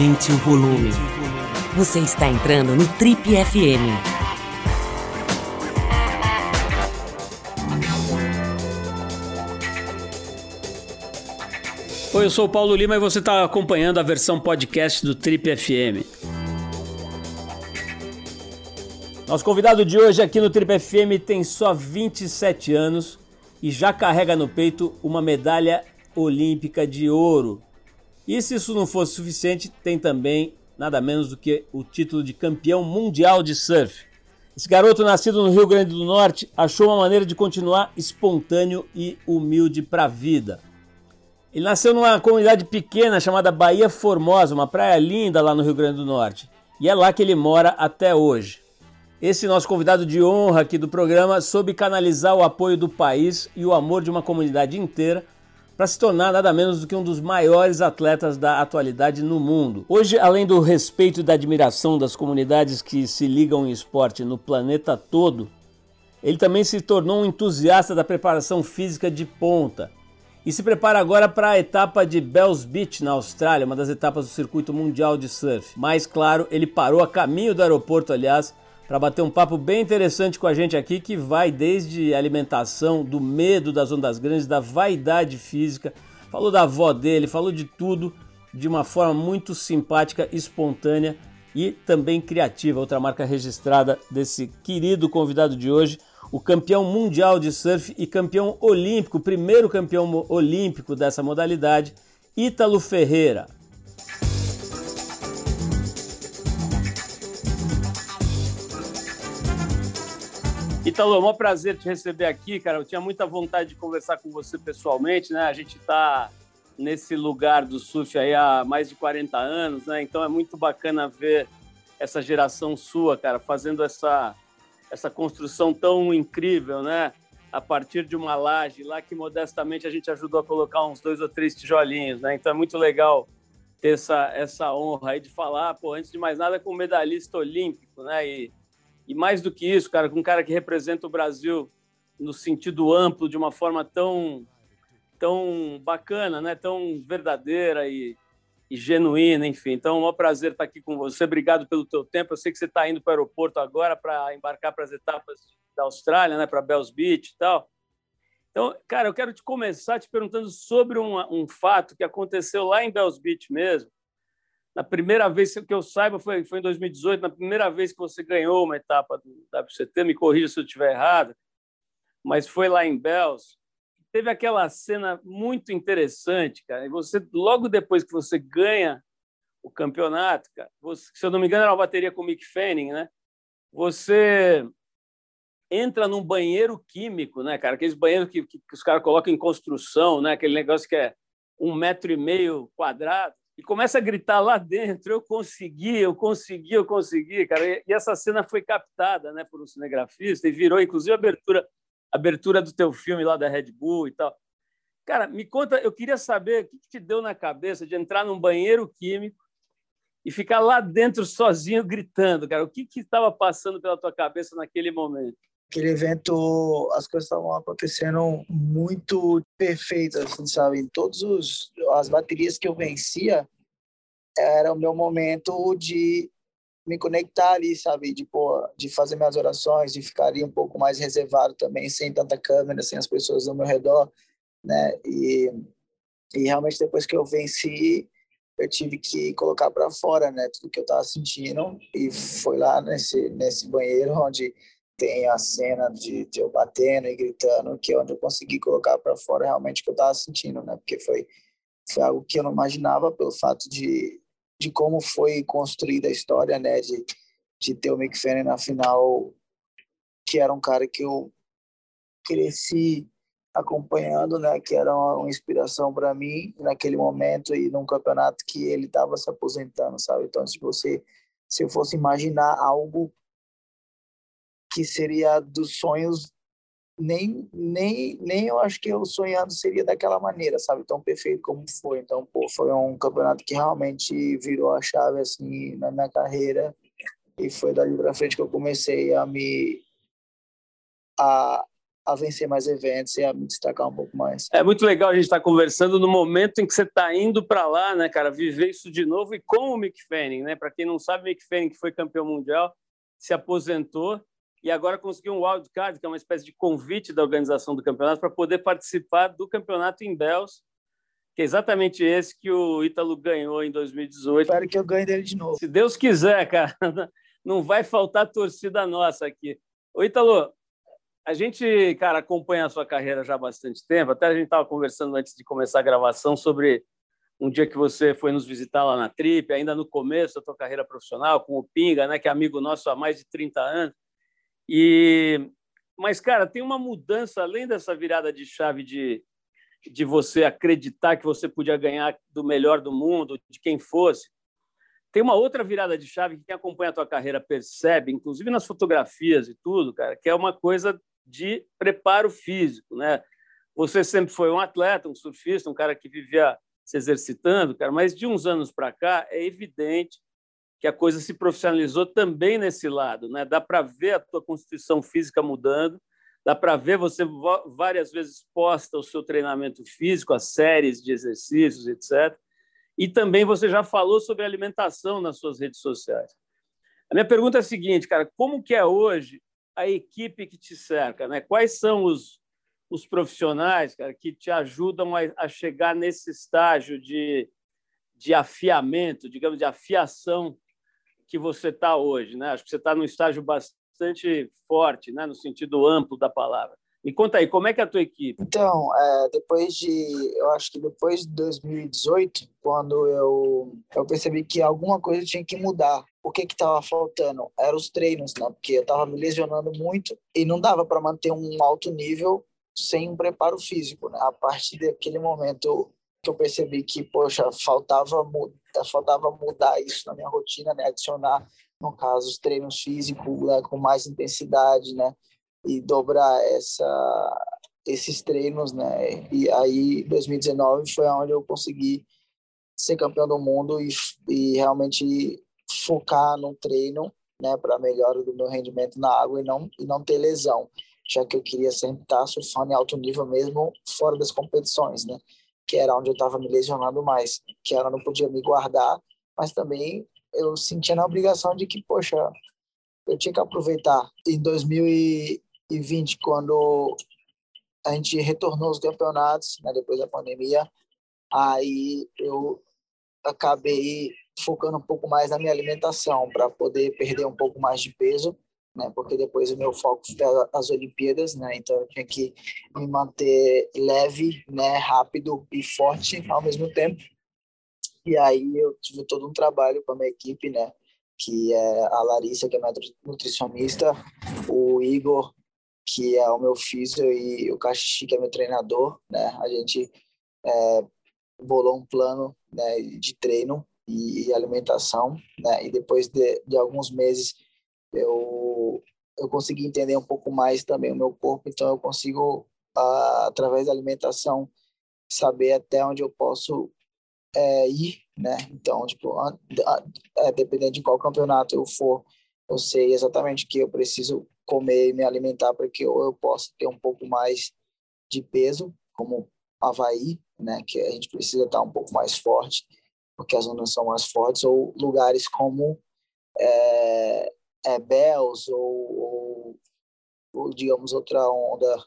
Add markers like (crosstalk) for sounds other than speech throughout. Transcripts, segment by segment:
Aumente o volume. Você está entrando no Trip FM. Oi, eu sou o Paulo Lima e você está acompanhando a versão podcast do Trip FM. Nosso convidado de hoje aqui no Trip FM tem só 27 anos e já carrega no peito uma medalha olímpica de ouro. E se isso não fosse suficiente, tem também nada menos do que o título de campeão mundial de surf. Esse garoto, nascido no Rio Grande do Norte, achou uma maneira de continuar espontâneo e humilde para a vida. Ele nasceu numa comunidade pequena chamada Bahia Formosa, uma praia linda lá no Rio Grande do Norte. E é lá que ele mora até hoje. Esse nosso convidado de honra aqui do programa soube canalizar o apoio do país e o amor de uma comunidade inteira para se tornar nada menos do que um dos maiores atletas da atualidade no mundo. Hoje, além do respeito e da admiração das comunidades que se ligam em esporte no planeta todo, ele também se tornou um entusiasta da preparação física de ponta e se prepara agora para a etapa de Bells Beach, na Austrália, uma das etapas do circuito mundial de surf. Mais claro, ele parou a caminho do aeroporto, aliás, para bater um papo bem interessante com a gente aqui, que vai desde alimentação, do medo das ondas grandes, da vaidade física, falou da avó dele, falou de tudo de uma forma muito simpática, espontânea e também criativa. Outra marca registrada desse querido convidado de hoje, o campeão mundial de surf e campeão olímpico, primeiro campeão olímpico dessa modalidade, Ítalo Ferreira. Italo, é um prazer te receber aqui, cara. Eu tinha muita vontade de conversar com você pessoalmente, né? A gente está nesse lugar do surf aí há mais de 40 anos, né? Então é muito bacana ver essa geração sua, cara, fazendo essa, essa construção tão incrível, né? A partir de uma laje lá que modestamente a gente ajudou a colocar uns dois ou três tijolinhos, né? Então é muito legal ter essa, essa honra aí de falar, pô, antes de mais nada, com medalhista olímpico, né? E, e mais do que isso, cara, com um cara que representa o Brasil no sentido amplo, de uma forma tão, tão bacana, né? tão verdadeira e, e genuína, enfim. Então, é um prazer estar aqui com você. Obrigado pelo teu tempo. Eu sei que você está indo para o aeroporto agora para embarcar para as etapas da Austrália, né? para Bells Beach e tal. Então, cara, eu quero te começar te perguntando sobre um, um fato que aconteceu lá em Bells Beach mesmo, na primeira vez que eu saiba, foi, foi em 2018, na primeira vez que você ganhou uma etapa do WCT, me corrija se eu estiver errado, mas foi lá em Bells. Teve aquela cena muito interessante, cara. E você, logo depois que você ganha o campeonato, cara, você, se eu não me engano, era uma bateria com o Mick Fanning, né? Você entra num banheiro químico, né, cara? Aqueles banheiros que, que, que os caras colocam em construção, né? Aquele negócio que é um metro e meio quadrado e começa a gritar lá dentro: eu consegui, eu consegui, eu consegui, cara. E, essa cena foi captada, né, por um cinegrafista e virou, inclusive, a abertura, abertura do teu filme lá da Red Bull e tal. Cara, me conta, eu queria saber o que te deu na cabeça de entrar num banheiro químico e ficar lá dentro sozinho gritando, cara. O que estava passando pela tua cabeça naquele momento? Aquele evento as coisas estavam acontecendo muito perfeitas, assim, sabe? Em todos os as baterias que eu vencia era o meu momento de me conectar ali, sabe? De pô, de fazer minhas orações, de ficar ali um pouco mais reservado também, sem tanta câmera, sem as pessoas ao meu redor, né? E e realmente depois que eu venci, eu tive que colocar para fora, né, tudo que eu estava sentindo e foi lá nesse nesse banheiro onde tem a cena de, de, eu batendo e gritando, que é onde eu consegui colocar para fora realmente o que eu estava sentindo, né? Porque foi, foi algo que eu não imaginava pelo fato de, de como foi construída a história, né? De, de ter o Mick Fanning na final, que era um cara que eu cresci acompanhando, né? Que era uma, uma inspiração para mim naquele momento e num campeonato que ele estava se aposentando, sabe? Então, se você se eu fosse imaginar algo que seria dos sonhos nem nem nem eu acho que eu sonhando seria daquela maneira sabe? Tão perfeito como foi. Então pô, foi um campeonato que realmente virou a chave assim na minha carreira. E foi dali para frente que eu comecei a me a, a vencer mais eventos e a me destacar um pouco mais. É muito legal a gente estar tá conversando no momento em que você está indo para lá, né, cara, viver isso de novo e com o Mick Fanning, né? Para quem não sabe, Mick Fanning, que foi campeão mundial, se aposentou e agora conseguiu um wildcard, que é uma espécie de convite da organização do campeonato para poder participar do campeonato em Bells, que é exatamente esse que o Ítalo ganhou em 2018. Espero que eu ganhe dele de novo. Se Deus quiser, cara, (laughs) não vai faltar torcida nossa aqui. Ô, Ítalo, a gente, cara, acompanha a sua carreira já há bastante tempo. Até a gente estava conversando antes de começar a gravação sobre um dia que você foi nos visitar lá na Trip, ainda no começo da tua carreira profissional, com o Pinga, né, que é amigo nosso há mais de 30 anos. E mas cara, tem uma mudança além dessa virada de chave de de você acreditar que você podia ganhar do melhor do mundo, de quem fosse. Tem uma outra virada de chave que quem acompanha a tua carreira percebe, inclusive nas fotografias e tudo, cara, que é uma coisa de preparo físico, né? Você sempre foi um atleta, um surfista, um cara que vivia se exercitando, cara, mas de uns anos para cá é evidente que a coisa se profissionalizou também nesse lado, né? Dá para ver a tua constituição física mudando, dá para ver você várias vezes posta o seu treinamento físico, as séries de exercícios, etc. E também você já falou sobre alimentação nas suas redes sociais. A minha pergunta é a seguinte, cara, como que é hoje a equipe que te cerca, né? Quais são os, os profissionais, cara, que te ajudam a, a chegar nesse estágio de, de afiamento, digamos, de afiação que você está hoje, né? Acho que você está num estágio bastante forte, né? No sentido amplo da palavra. Me conta aí, como é que é a tua equipe? Então, é, depois de, eu acho que depois de 2018, quando eu, eu percebi que alguma coisa tinha que mudar. O que que estava faltando? Eram os treinos, né? Porque eu estava me lesionando muito e não dava para manter um alto nível sem um preparo físico, né? A partir daquele momento que eu percebi que, poxa, faltava, faltava mudar isso na minha rotina, né? Adicionar, no caso, os treinos físicos né? com mais intensidade, né? e dobrar essa esses treinos, né? E aí 2019 foi onde eu consegui ser campeão do mundo e, e realmente focar no treino, né, para melhora do meu rendimento na água e não e não ter lesão, já que eu queria sempre estar surfando em alto nível mesmo fora das competições, né? Que era onde eu estava me lesionando mais, que era não podia me guardar, mas também eu sentia na obrigação de que, poxa, eu tinha que aproveitar. Em 2000 2020, quando a gente retornou aos campeonatos, né, depois da pandemia, aí eu acabei focando um pouco mais na minha alimentação para poder perder um pouco mais de peso, né, porque depois o meu foco foi as Olimpíadas, né, então eu tinha que me manter leve, né, rápido e forte ao mesmo tempo. E aí eu tive todo um trabalho com a minha equipe, né, que é a Larissa, que é minha nutricionista, o Igor, que é o meu físio, e o Caxixi, que é meu treinador, né? A gente é, bolou um plano né, de treino e alimentação, né? E depois de, de alguns meses eu eu consegui entender um pouco mais também o meu corpo, então eu consigo através da alimentação saber até onde eu posso é, ir, né? Então, tipo, é, dependendo de qual campeonato eu for, eu sei exatamente o que eu preciso comer e me alimentar para que eu possa ter um pouco mais de peso, como Havaí, né, que a gente precisa estar um pouco mais forte, porque as ondas são mais fortes, ou lugares como é, é Bells, ou, ou, ou, digamos, outra onda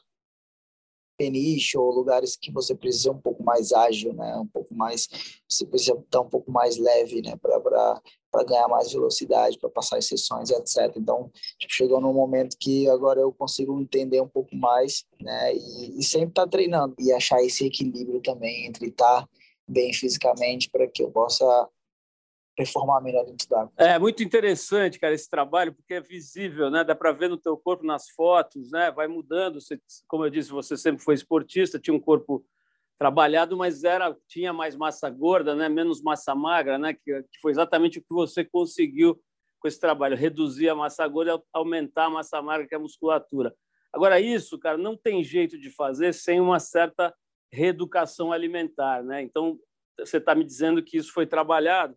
peniche, ou lugares que você precisa um pouco mais ágil, né, um pouco mais, você precisa estar um pouco mais leve, né, para ganhar mais velocidade, para passar as sessões, etc. Então, tipo, chegou num momento que agora eu consigo entender um pouco mais, né? E, e sempre estar tá treinando e achar esse equilíbrio também entre estar tá bem fisicamente para que eu possa performar melhor dentro d'água. É muito interessante, cara, esse trabalho, porque é visível, né? Dá para ver no teu corpo, nas fotos, né? Vai mudando. Você, como eu disse, você sempre foi esportista, tinha um corpo trabalhado, mas era tinha mais massa gorda, né? menos massa magra, né? que, que foi exatamente o que você conseguiu com esse trabalho, reduzir a massa gorda aumentar a massa magra, que é a musculatura. Agora, isso, cara, não tem jeito de fazer sem uma certa reeducação alimentar. Né? Então, você está me dizendo que isso foi trabalhado.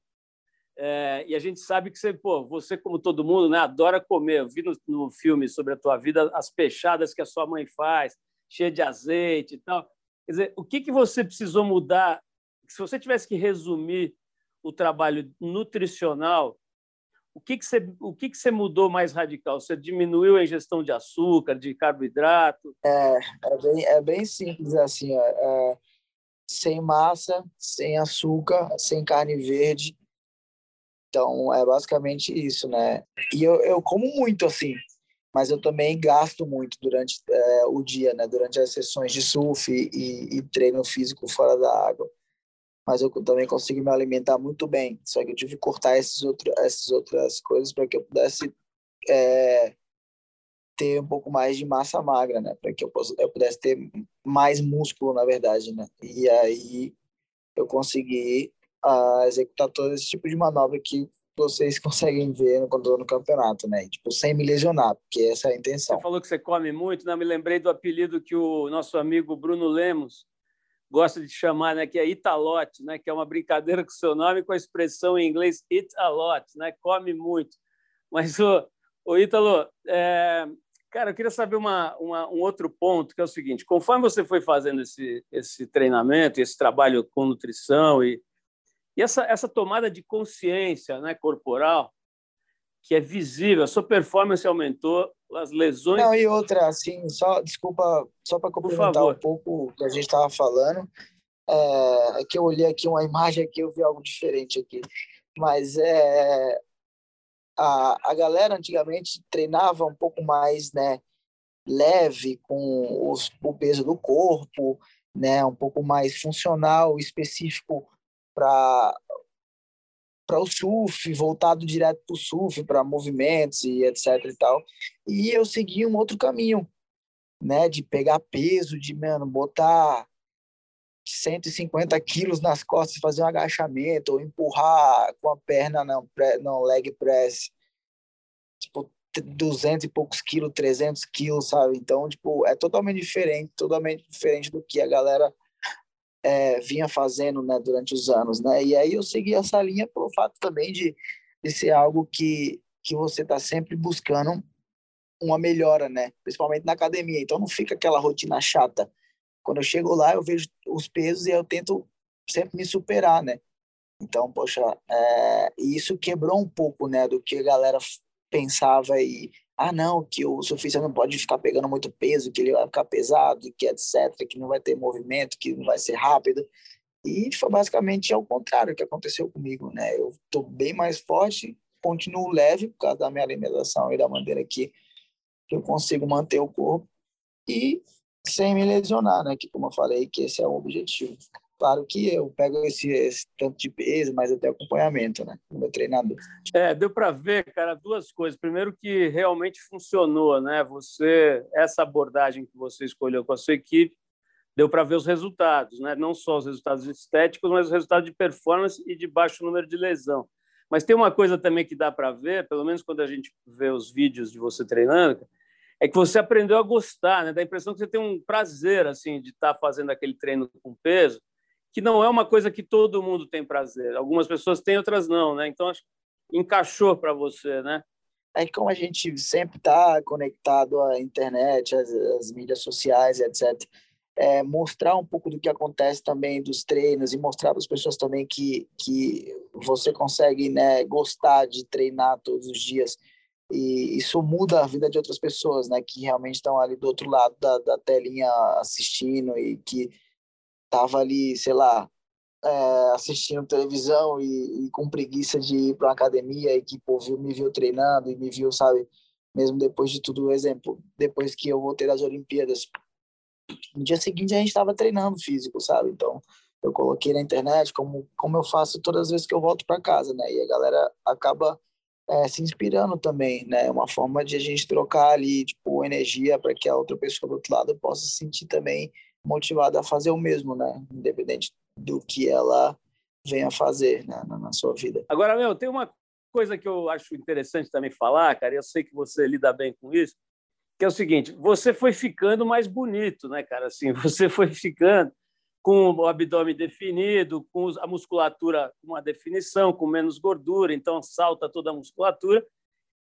É, e a gente sabe que você, pô, você como todo mundo, né, adora comer. Eu vi no, no filme sobre a tua vida as peixadas que a sua mãe faz, cheia de azeite e tal. Quer dizer, o que, que você precisou mudar? Se você tivesse que resumir o trabalho nutricional, o que, que, você, o que, que você mudou mais radical? Você diminuiu a ingestão de açúcar, de carboidrato? É, é bem, é bem simples assim, é, sem massa, sem açúcar, sem carne verde. Então, é basicamente isso, né? E eu, eu como muito, assim, mas eu também gasto muito durante é, o dia, né? Durante as sessões de surf e, e treino físico fora da água mas eu também consigo me alimentar muito bem. Só que eu tive que cortar esses outro, essas outras coisas para que eu pudesse é, ter um pouco mais de massa magra, né? Para que eu, eu pudesse ter mais músculo, na verdade, né? E aí eu consegui uh, executar todo esse tipo de manobra que vocês (laughs) conseguem ver no campeonato, né? Tipo, sem me lesionar, porque essa é a intenção. Você falou que você come muito, né? Me lembrei do apelido que o nosso amigo Bruno Lemos gosta de chamar, né, que é Italote, né, que é uma brincadeira com o seu nome com a expressão em inglês eat a lot, né, come muito. Mas o, o Ítalo, é, cara, eu queria saber uma, uma, um outro ponto, que é o seguinte: conforme você foi fazendo esse, esse treinamento, esse trabalho com nutrição e, e essa, essa tomada de consciência né, corporal, que é visível, a sua performance aumentou, as lesões. Não, e outra, assim, só, desculpa, só para complementar um pouco o que a gente estava falando, é, é, que eu olhei aqui uma (laughs) imagem aqui, eu vi algo diferente aqui, mas é, a, a galera antigamente treinava um pouco mais, né, leve, com os, o peso do corpo, né, um pouco mais funcional, específico para para o surf, voltado direto para o surf, para movimentos e etc e tal. E eu segui um outro caminho, né, de pegar peso, de, mano, botar 150 quilos nas costas, fazer um agachamento, ou empurrar com a perna não, não leg press, tipo, 200 e poucos quilos, 300 quilos, sabe? Então, tipo, é totalmente diferente, totalmente diferente do que a galera é, vinha fazendo né, durante os anos. Né? E aí eu segui essa linha pelo fato também de, de ser algo que, que você está sempre buscando uma melhora, né? principalmente na academia. Então não fica aquela rotina chata. Quando eu chego lá, eu vejo os pesos e eu tento sempre me superar, né? Então, poxa, é, isso quebrou um pouco, né, do que a galera pensava e ah, não, que o surfista não pode ficar pegando muito peso, que ele vai ficar pesado, que etc, que não vai ter movimento, que não vai ser rápido. E foi basicamente ao contrário que aconteceu comigo, né? Eu estou bem mais forte, continuo leve por causa da minha alimentação e da maneira que eu consigo manter o corpo e sem me lesionar, né? Que como eu falei, que esse é o objetivo. Claro que eu pego esse, esse tanto de peso, mas até acompanhamento, né? Do meu treinador. É, deu para ver, cara, duas coisas. Primeiro que realmente funcionou, né? Você, essa abordagem que você escolheu com a sua equipe, deu para ver os resultados, né? Não só os resultados estéticos, mas os resultados de performance e de baixo número de lesão. Mas tem uma coisa também que dá para ver, pelo menos quando a gente vê os vídeos de você treinando, é que você aprendeu a gostar, né? Dá a impressão que você tem um prazer assim de estar tá fazendo aquele treino com peso que não é uma coisa que todo mundo tem prazer. Algumas pessoas têm, outras não, né? Então acho que encaixou para você, né? É que como a gente sempre está conectado à internet, às, às mídias sociais, etc. É, mostrar um pouco do que acontece também dos treinos e mostrar para as pessoas também que, que você consegue né, gostar de treinar todos os dias e isso muda a vida de outras pessoas, né, que realmente estão ali do outro lado da, da telinha assistindo e que tava ali, sei lá, é, assistindo televisão e, e, com preguiça de ir para academia e que pô, viu, me viu treinando e me viu, sabe, mesmo depois de tudo, exemplo, depois que eu voltei das Olimpíadas, no dia seguinte a gente estava treinando físico, sabe? Então eu coloquei na internet como como eu faço todas as vezes que eu volto para casa, né? E a galera acaba é, se inspirando também, né? Uma forma de a gente trocar ali, tipo, energia para que a outra pessoa do outro lado possa sentir também motivada a fazer o mesmo, né? Independente do que ela venha fazer né? na, sua vida. Agora, meu, tem uma coisa que eu acho interessante também falar, cara, eu sei que você lida bem com isso, que é o seguinte: você foi ficando mais bonito, né, cara? Assim, (laughs) você foi ficando com o abdômen definido, com a musculatura com uma definição, com menos gordura, então salta toda a musculatura.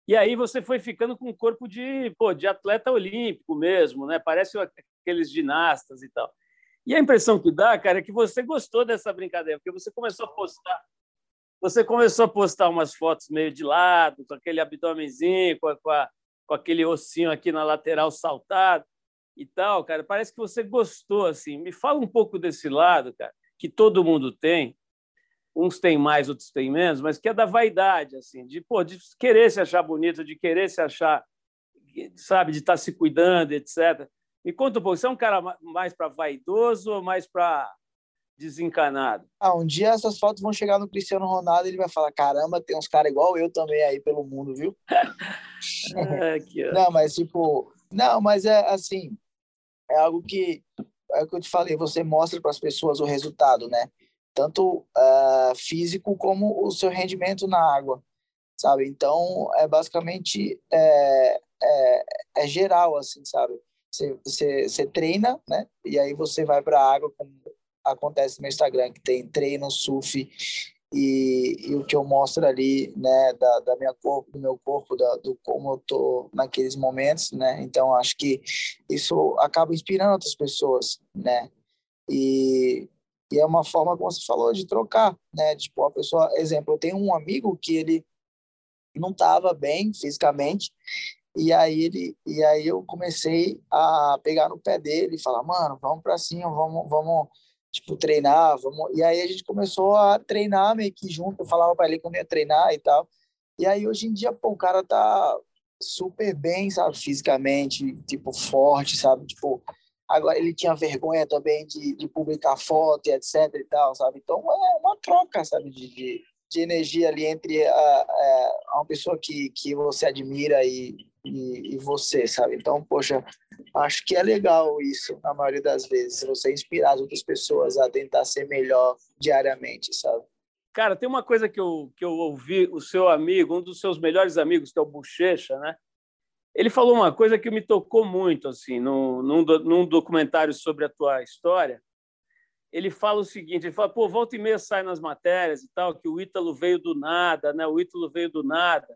E aí você foi ficando com um corpo de, pô, de atleta olímpico mesmo, né? Parece aqueles ginastas e tal. E a impressão que dá, cara, é que você gostou dessa brincadeira, porque você começou a postar, você começou a postar umas fotos meio de lado, com aquele abdômenzinho, com, com, com aquele ossinho aqui na lateral saltado e tal, cara. Parece que você gostou, assim. Me fala um pouco desse lado, cara, que todo mundo tem. Uns têm mais, outros têm menos, mas que é da vaidade, assim, de, pô, de querer se achar bonito, de querer se achar, sabe, de estar tá se cuidando, etc. Me conta um pouco, você é um cara mais para vaidoso ou mais para desencanado? Ah, um dia essas fotos vão chegar no Cristiano Ronaldo e ele vai falar: caramba, tem uns caras igual eu também aí pelo mundo, viu? (laughs) é, não, mas tipo, não, mas é assim, é algo que é o que eu te falei, você mostra para as pessoas o resultado, né? Tanto uh, físico como o seu rendimento na água, sabe? Então, é basicamente é, é, é geral, assim, sabe? Você, treina, né? E aí você vai para a água, como acontece no Instagram, que tem treino, surf e, e, o que eu mostro ali, né, da, da minha corpo, do meu corpo, da, do como eu tô naqueles momentos, né? Então acho que isso acaba inspirando outras pessoas, né? E, e é uma forma, como você falou, de trocar, né? Tipo, a pessoa, exemplo, eu tenho um amigo que ele não estava bem fisicamente e aí ele e aí eu comecei a pegar no pé dele e falar, mano, vamos para cima, vamos, vamos tipo, treinar, vamos... E aí a gente começou a treinar meio que junto, eu falava para ele eu ia treinar e tal. E aí hoje em dia, pô, o cara tá super bem, sabe, fisicamente, tipo, forte, sabe, tipo, agora ele tinha vergonha também de, de publicar foto etc e tal, sabe, então é uma troca, sabe, de, de, de energia ali entre a, a, uma pessoa que, que você admira e, e, e, você, sabe? Então, poxa, acho que é legal isso, na maioria das vezes, você inspirar as outras pessoas a tentar ser melhor diariamente, sabe? Cara, tem uma coisa que eu, que eu ouvi, o seu amigo, um dos seus melhores amigos, que é o Bochecha, né? Ele falou uma coisa que me tocou muito, assim, num, num, documentário sobre a tua história. Ele fala o seguinte: ele fala, pô, volta e meia sai nas matérias e tal, que o Ítalo veio do nada, né? O Ítalo veio do nada.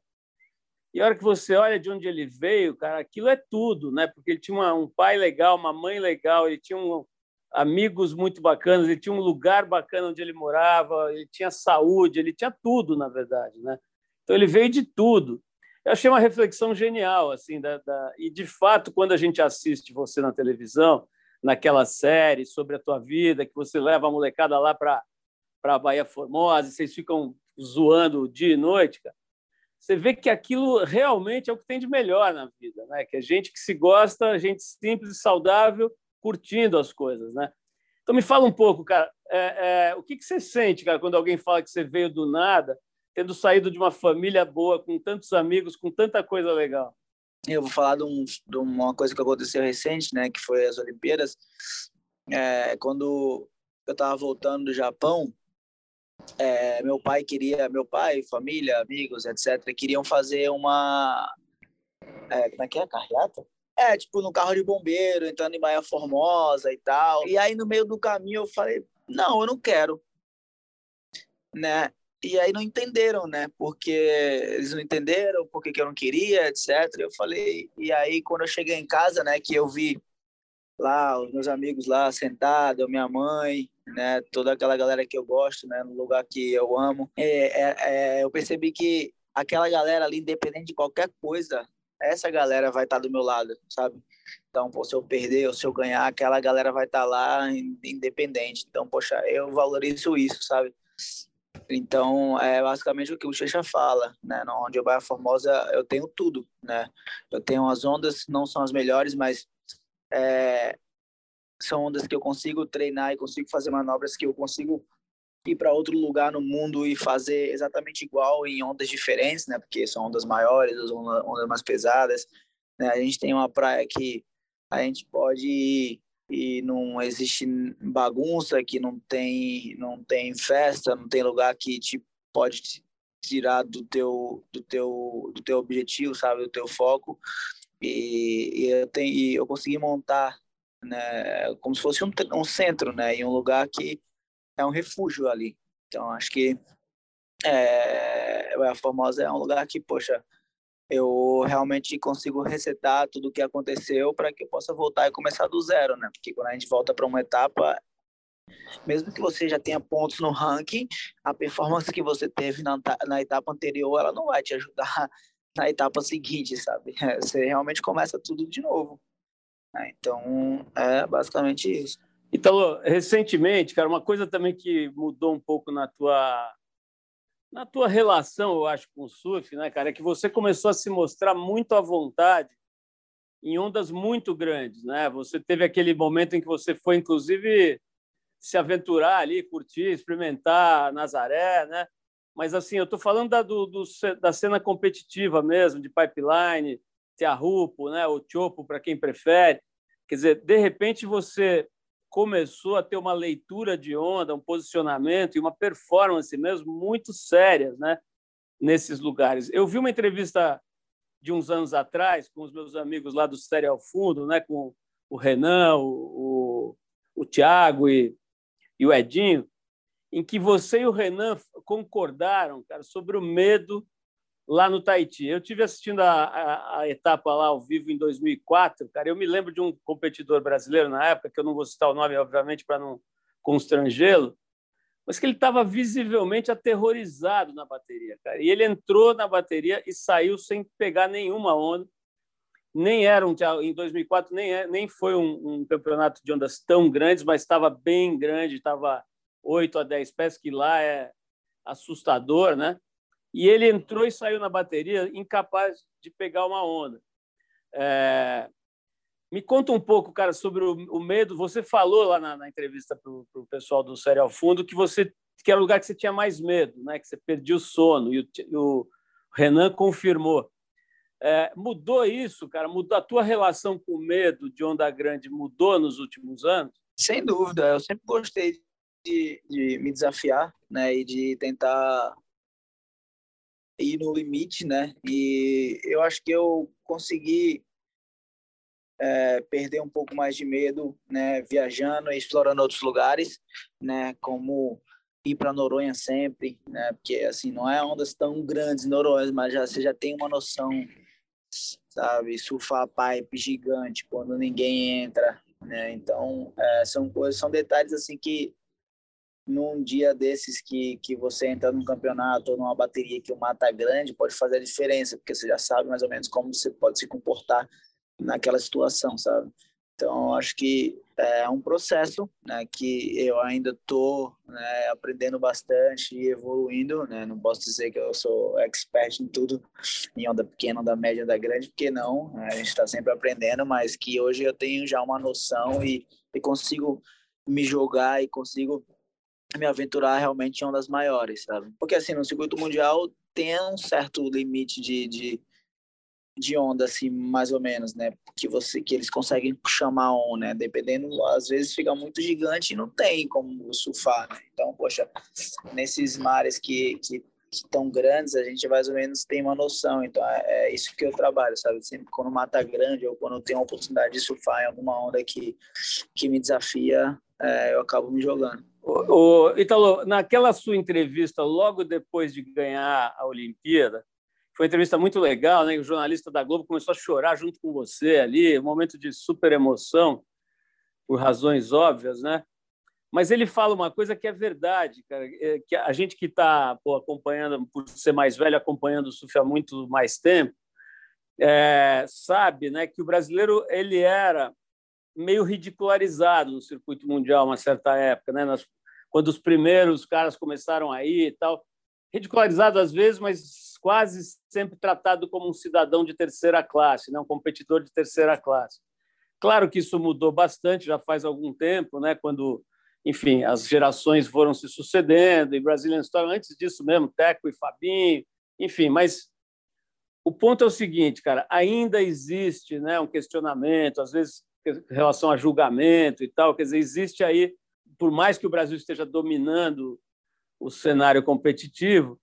E a hora que você olha de onde ele veio, cara, aquilo é tudo, né? Porque ele tinha uma, um pai legal, uma mãe legal, ele tinha um, amigos muito bacanas, ele tinha um lugar bacana onde ele morava, ele tinha saúde, ele tinha tudo, na verdade, né? Então ele veio de tudo. Eu achei uma reflexão genial, assim, da, da... e de fato, quando a gente assiste você na televisão, naquela série sobre a tua vida, que você leva a molecada lá para a Bahia Formosa, e vocês ficam zoando dia e noite, cara você vê que aquilo realmente é o que tem de melhor na vida, né? Que é gente que se gosta, gente simples e saudável, curtindo as coisas, né? Então me fala um pouco, cara, é, é, o que, que você sente, cara, quando alguém fala que você veio do nada, tendo saído de uma família boa, com tantos amigos, com tanta coisa legal? Eu vou falar de, um, de uma coisa que aconteceu recente, né? Que foi as Olimpíadas. É, quando eu estava voltando do Japão, é, meu pai queria, meu pai, família, amigos, etc., queriam fazer uma. É, como é que é? Carreata? É, tipo, no carro de bombeiro, entrando em Baía Formosa e tal. E aí, no meio do caminho, eu falei: não, eu não quero. Né? E aí não entenderam, né? Porque eles não entenderam porque que eu não queria, etc. Eu falei, e aí quando eu cheguei em casa, né, que eu vi lá os meus amigos lá sentados, minha mãe, né? Toda aquela galera que eu gosto, né? No lugar que eu amo. É, é, é, eu percebi que aquela galera ali, independente de qualquer coisa, essa galera vai estar tá do meu lado, sabe? Então, pô, se eu perder ou se eu ganhar, aquela galera vai estar tá lá independente. Então, poxa, eu valorizo isso, sabe? Então, é basicamente o que o Checha fala, né? Onde eu Baia Formosa, eu tenho tudo, né? Eu tenho as ondas, não são as melhores, mas é, são ondas que eu consigo treinar e consigo fazer manobras que eu consigo ir para outro lugar no mundo e fazer exatamente igual em ondas diferentes, né? Porque são ondas maiores, ondas mais pesadas. Né? A gente tem uma praia que a gente pode ir e não existe bagunça, que não tem não tem festa, não tem lugar que te pode tirar do teu do teu do teu objetivo, sabe, do teu foco. E, e eu tenho e eu consegui montar né? Como se fosse um, um centro, né? E um lugar que é um refúgio ali. Então, acho que é, a Formosa é um lugar que, poxa, eu realmente consigo resetar tudo o que aconteceu para que eu possa voltar e começar do zero, né? Porque quando a gente volta para uma etapa, mesmo que você já tenha pontos no ranking, a performance que você teve na, na etapa anterior, ela não vai te ajudar (laughs) na etapa seguinte, sabe? (laughs) Você realmente começa tudo de novo. Né? Então, é basicamente isso. Então, recentemente, cara, uma coisa também que mudou um pouco na tua na tua relação, eu acho, com o surf, né, cara, é que você começou a se mostrar muito à vontade em ondas muito grandes, né? Você teve aquele momento em que você foi, inclusive, se aventurar ali, curtir, experimentar Nazaré, né? Mas assim, eu estou falando da, do, do, da cena competitiva mesmo, de pipeline, Tiarupo, né? O Chopo, para quem prefere. Quer dizer, de repente você começou a ter uma leitura de onda, um posicionamento e uma performance mesmo muito sérias, né? Nesses lugares. Eu vi uma entrevista de uns anos atrás com os meus amigos lá do Série ao Fundo, né? Com o Renan, o, o, o Tiago e, e o Edinho, em que você e o Renan concordaram, cara, sobre o medo lá no Tahiti. Eu tive assistindo a, a, a, etapa lá ao vivo em 2004, cara. Eu me lembro de um competidor brasileiro na época, que eu não vou citar o nome, obviamente, para não constrangê-lo, mas que ele estava visivelmente aterrorizado na bateria, cara. E ele entrou na bateria e saiu sem pegar nenhuma onda. Nem era um em 2004 nem é, nem foi um, um campeonato de ondas tão grandes, mas estava bem grande, estava 8 a 10 pés, que lá é assustador, né? E ele entrou e saiu na bateria incapaz de pegar uma onda. É... Me conta um pouco, cara, sobre o, o medo. Você falou lá na, na entrevista para o pessoal do Série ao Fundo que você que era o lugar que você tinha mais medo, né? Que você perdia o sono e o, o Renan confirmou. É, mudou isso, cara? Mudou a tua relação com o medo de onda grande mudou nos últimos anos? Sem dúvida. Eu sempre gostei de, de me desafiar, né? E de tentar ir no limite, né? E eu acho que eu consegui é, perder um pouco mais de medo, né? Viajando e explorando outros lugares, né? Como ir para Noronha sempre, né? Porque assim não é ondas tão grandes Noronha, mas já você já tem uma noção, sabe? Surfar pipe gigante quando ninguém entra, né? Então é, são coisas, são detalhes assim que num dia desses que, que você entra num campeonato ou numa bateria que o mata é grande, pode fazer a diferença, porque você já sabe mais ou menos como você pode se comportar naquela situação, sabe? Então, acho que é um processo né, que eu ainda estou né, aprendendo bastante e evoluindo. Né? Não posso dizer que eu sou expert em tudo, em onda pequena, onda média, onda grande, porque não. Né? A gente está sempre aprendendo, mas que hoje eu tenho já uma noção e, e consigo me jogar e consigo me aventurar realmente em ondas maiores, sabe? Porque assim, no circuito mundial tem um certo limite de, de, de onda, assim, mais ou menos, né? Que, você, que eles conseguem chamar on, né? Dependendo, às vezes fica muito gigante e não tem como surfar, né? Então, poxa, nesses mares que, que tão grandes, a gente mais ou menos tem uma noção. Então, é, é isso que eu trabalho, sabe? Sempre quando mata grande ou quando tenho a oportunidade de surfar em alguma onda que, que me desafia, é, eu acabo me jogando. O, Italo, naquela sua entrevista, logo depois de ganhar a Olimpíada, foi uma entrevista muito legal, né? O jornalista da Globo começou a chorar junto com você ali, um momento de super emoção, por razões óbvias, né? Mas ele fala uma coisa que é verdade, cara, é que a gente que está acompanhando, por ser mais velho, acompanhando o surf há muito mais tempo, é, sabe, né, que o brasileiro ele era meio ridicularizado no circuito mundial uma certa época, né? Nas, quando os primeiros caras começaram aí e tal, ridicularizado às vezes, mas quase sempre tratado como um cidadão de terceira classe, né? um competidor de terceira classe. Claro que isso mudou bastante, já faz algum tempo, né? quando, enfim, as gerações foram se sucedendo, e Brazilian Story, antes disso mesmo, Teco e Fabinho, enfim, mas o ponto é o seguinte, cara, ainda existe né, um questionamento, às vezes em relação a julgamento e tal, quer dizer, existe aí por mais que o Brasil esteja dominando o cenário competitivo,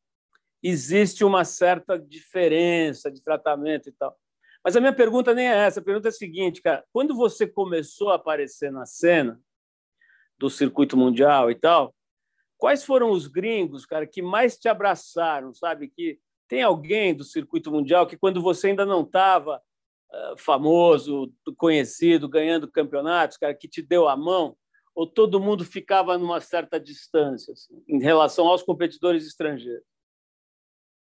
existe uma certa diferença de tratamento e tal. Mas a minha pergunta nem é essa. A pergunta é a seguinte, cara. Quando você começou a aparecer na cena do circuito mundial e tal, quais foram os gringos, cara, que mais te abraçaram, sabe? Que tem alguém do circuito mundial que quando você ainda não estava eh, famoso, conhecido, ganhando campeonatos, cara, que te deu a mão, ou todo mundo ficava numa certa distância assim, em relação aos competidores estrangeiros?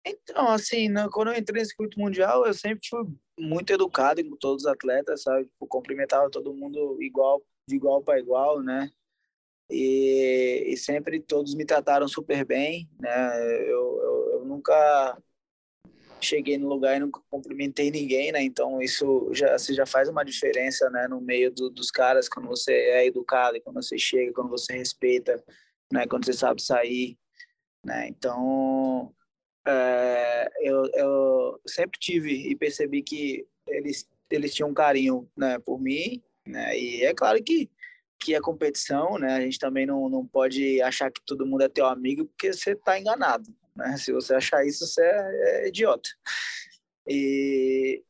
Então, assim, quando eu entrei nesse circuito mundial, eu sempre fui muito educado com todos os atletas, sabe? Tipo, cumprimentava todo mundo igual, de igual para igual, né? E, e, sempre todos me trataram super bem, né? Eu, eu, eu, nunca cheguei no lugar e nunca cumprimentei ninguém, né? Então isso já você já faz uma diferença, né? No meio do, dos caras quando você é educado, quando você chega, quando você respeita, né? Quando você sabe sair, né? Então é, eu, eu sempre tive e percebi que eles eles tinham um carinho, né? Por mim, né? E é claro que que é competição, né? A gente também não, não pode achar que todo mundo é teu amigo, porque você está enganado, né? Se você achar isso, você é, é idiota. E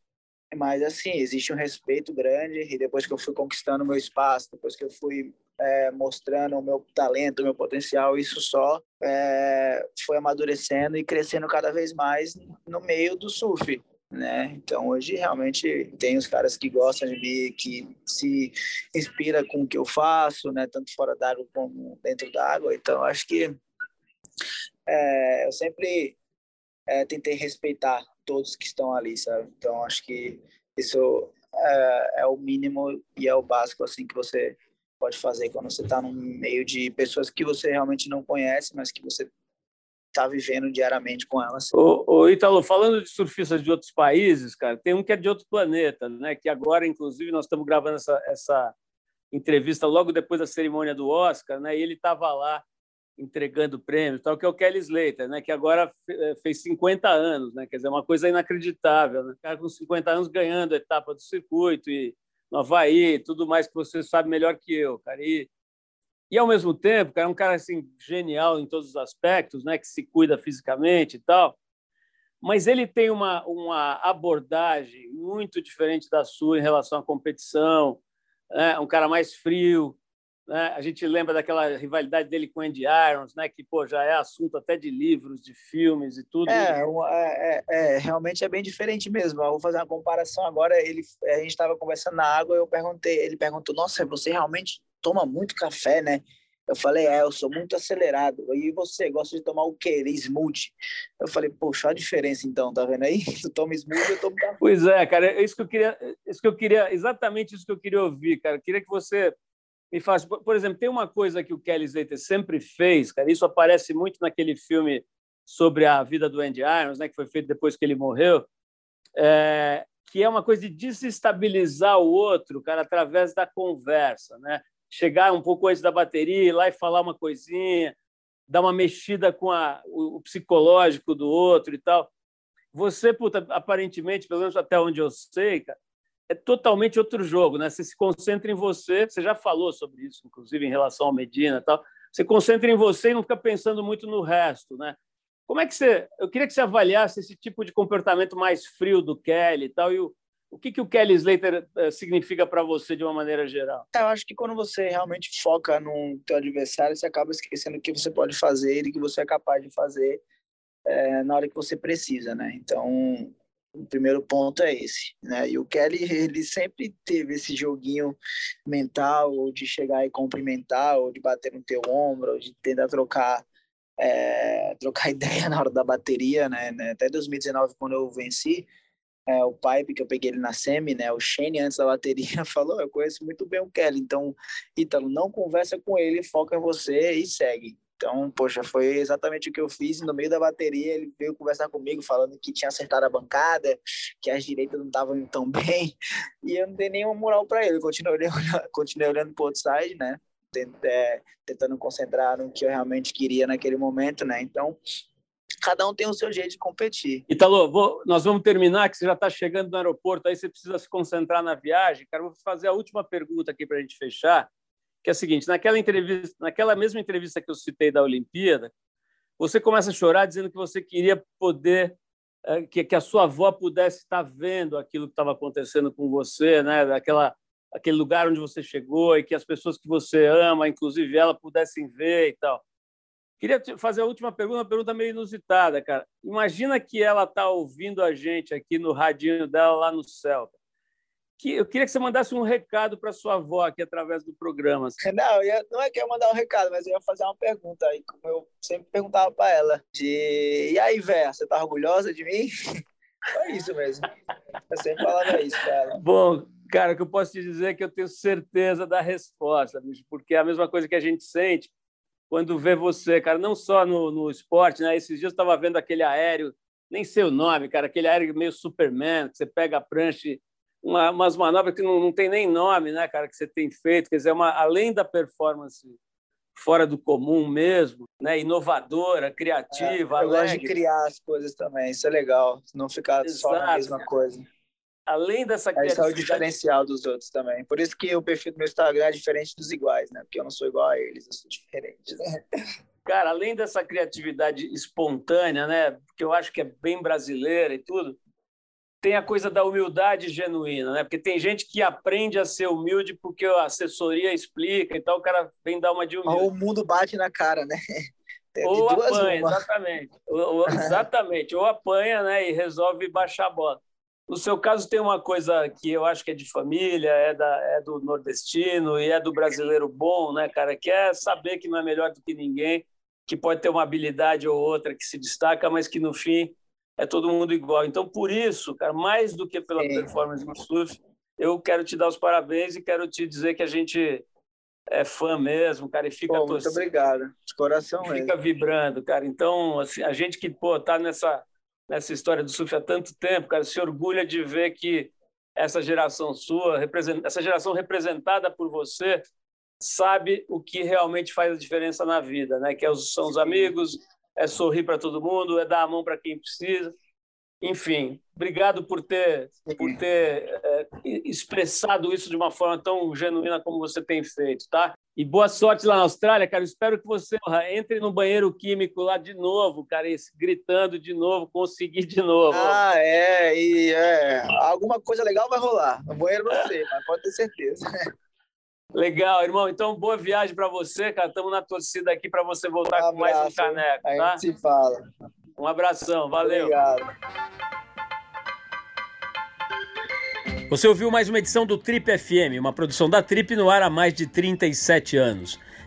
mas assim existe um respeito grande e depois que eu fui conquistando meu espaço, depois que eu fui é, mostrando o meu talento, o meu potencial, isso só é, foi amadurecendo e crescendo cada vez mais no meio do surf, né? Então hoje realmente tem os caras que gostam de mim, que se inspira com o que eu faço, né? Tanto fora d'água como dentro d'água. Então acho que é, eu sempre é, tentei respeitar todos que estão ali, sabe? Então acho que isso é, é, o mínimo e é o básico assim que você pode fazer quando você está no meio de pessoas que você realmente não conhece, mas que você está vivendo diariamente com elas. Ô Italo, falando de surfistas de outros países, cara, tem um que é de outro planeta, né? Que agora, inclusive, nós estamos gravando essa, essa entrevista logo depois da cerimônia do Oscar, né? E ele estava lá entregando prêmios, tal, que é o Kelly Slater, né? Que agora eh, fez 50 anos, né? Quer dizer, uma coisa inacreditável, né? O cara com 50 anos ganhando a etapa do circuito e no Havaí, tudo mais que você sabe melhor que eu, cara. E e, ao mesmo tempo, cara, é um cara assim, genial em todos os aspectos, né? que se cuida fisicamente e tal, mas ele tem uma, uma abordagem muito diferente da sua em relação à competição, né? um cara mais frio. Né? A gente lembra daquela rivalidade dele com Andy Irons, né? que pô, já é assunto até de livros, de filmes e tudo. É, é, é, é realmente é bem diferente mesmo. Eu vou fazer uma comparação agora. Ele, a gente estava conversando na água, eu perguntei, ele perguntou: Nossa, você realmente toma muito café, né? Eu falei, é, eu sou muito acelerado. E você, gosta de tomar o quê? Smoothie. Eu falei, poxa, a diferença então, tá vendo aí? (laughs) Tu toma smoothie, eu tomo café. Pois é, cara, é isso que eu queria, isso que eu queria, exatamente isso que eu queria ouvir, cara. Eu queria que você me faça, por exemplo, tem uma coisa que o Kelly Slater sempre fez, cara, isso aparece muito naquele filme sobre a vida do Andy Irons, né, que foi feito depois que ele morreu, é, que é uma coisa de desestabilizar o outro, cara, através da conversa, né? chegar um pouco antes da bateria, ir lá e falar uma coisinha, dar uma mexida com a, o, psicológico do outro e tal. Você, puta, aparentemente, pelo menos até onde eu sei, cara, é totalmente outro jogo, né? Você se concentra em você, você já falou sobre isso, inclusive em relação ao Medina e tal. Você concentra em você e não fica pensando muito no resto, né? Como é que você. Eu queria que você avaliasse esse tipo de comportamento mais frio do Kelly e tal, e o, o que, que o Kelly Slater eh, significa para você de uma maneira geral? Eu acho que quando você realmente foca no teu adversário, você acaba esquecendo o que você pode fazer e o que você é capaz de fazer é, na hora que você precisa, né? Então, o primeiro ponto é esse, né? E o Kelly, ele sempre teve esse joguinho mental, de chegar e cumprimentar, ou de bater no teu ombro, ou de tentar trocar é, trocar (laughs) ideia na hora da bateria, né? Até 2019, quando eu venci, é, o Pipe, que eu peguei ele na semi, né? O Shane, antes da bateria, (laughs) falou: Eu conheço muito bem o Kelly, então, Ítalo, não conversa com ele, foca em você e segue. Então, poxa, foi exatamente o que eu fiz. No meio da bateria, ele veio conversar comigo, falando que tinha acertado a bancada, que as direitas não estavam tão (laughs) bem, e eu não dei nenhuma moral para ele. continuei olhando, (laughs) continuei olhando para o outside, né? É, tentando concentrar no que eu realmente queria naquele momento, né? Então, cada um tem o seu jeito de competir. Italo, vou, nós vamos terminar, que você já está chegando no aeroporto, aí você precisa se concentrar na viagem. Cara, vou fazer a última pergunta aqui para a gente fechar, que é a seguinte: naquela entrevista, naquela mesma entrevista que eu citei da Olimpíada, você começa a chorar dizendo que você queria poder é, que, que a sua avó pudesse estar vendo aquilo que estava acontecendo com você, né? Daquela aquele lugar onde você chegou e que as pessoas que você ama, inclusive ela, pudessem ver e tal. Queria fazer a última pergunta, uma pergunta meio inusitada, cara. Imagina que ela está ouvindo a gente aqui no radinho dela lá no céu que eu queria que você mandasse um recado para sua avó aqui através do programa. Assim. Não, ia, não é que eu ia mandar um recado, mas eu ia fazer uma pergunta aí, como eu sempre perguntava para ela, de e aí, Vé, você tá orgulhosa de mim? (laughs) Foi isso mesmo. Eu sempre falava isso, cara. Bom, cara, o que eu posso te dizer é que eu tenho certeza da resposta, bicho, porque é a mesma coisa que a gente sente quando vê você, cara, não só no, no esporte, né? Esses dias eu estava vendo aquele aéreo, nem sei o nome, cara, aquele aéreo meio Superman, que você pega a prancha e uma, umas manobras que não, não tem nem nome, né, cara, que você tem feito. Quer dizer, uma, além da performance fora do comum mesmo, né, inovadora, criativa, é, eu gosto de criar as coisas também, isso é legal, não ficar Exato, só na mesma coisa. Além dessa criatividade... Esse é o diferencial dos outros também. Por isso que o perfil do meu Instagram é diferente dos iguais, né? Porque eu não sou igual a eles, eu sou diferente, né? (laughs) Cara, além dessa criatividade espontânea, né? Que eu acho que é bem brasileira e tudo, tem a coisa da humildade genuína, né? Porque tem gente que aprende a ser humilde porque a assessoria explica e tal, o cara vem dar uma de humilde. Ou o mundo bate na cara, né? (laughs) Ou apanha, uma. exatamente. Ou, (laughs) exatamente. ou apanha, né? E resolve baixar a bola. No seu caso, tem uma coisa que eu acho que é de família, é, da, é do nordestino e é do brasileiro bom, né, cara? Que é saber que não é melhor do que ninguém, que pode ter uma habilidade ou outra que se destaca, mas que no fim é todo mundo igual. Então, por isso, cara, mais do que pela performance no surf, eu quero te dar os parabéns e quero te dizer que a gente é fã mesmo, cara, e fica pô, Muito obrigado, de coração Fica mesmo. vibrando, cara. Então, assim, a gente que, pô, tá nessa, nessa história do surf há tanto tempo, cara, se orgulha de ver que essa geração sua, essa geração representada por você, sabe o que realmente faz a diferença na vida, né? Que é são os amigos, é sorrir para todo mundo, é dar a mão para quem precisa. Enfim, obrigado por ter, por ter é, expressado isso de uma forma tão genuína como você tem feito, tá? E boa sorte lá na Austrália, cara. Espero que você entre no banheiro químico lá de novo, cara, gritando de novo, conseguir de novo. Ah, é, e é. Alguma coisa legal vai rolar. No banheiro não sei, mas pode ter certeza. (laughs) Legal, irmão. Então, boa viagem para você, cara. Estamos na torcida aqui para você voltar um com mais um caneco, tá? A gente se fala. Um abração, valeu. Obrigado. Você ouviu mais uma edição do Trip FM, uma produção da Trip no ar há mais de 37 anos.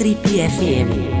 Trip FM.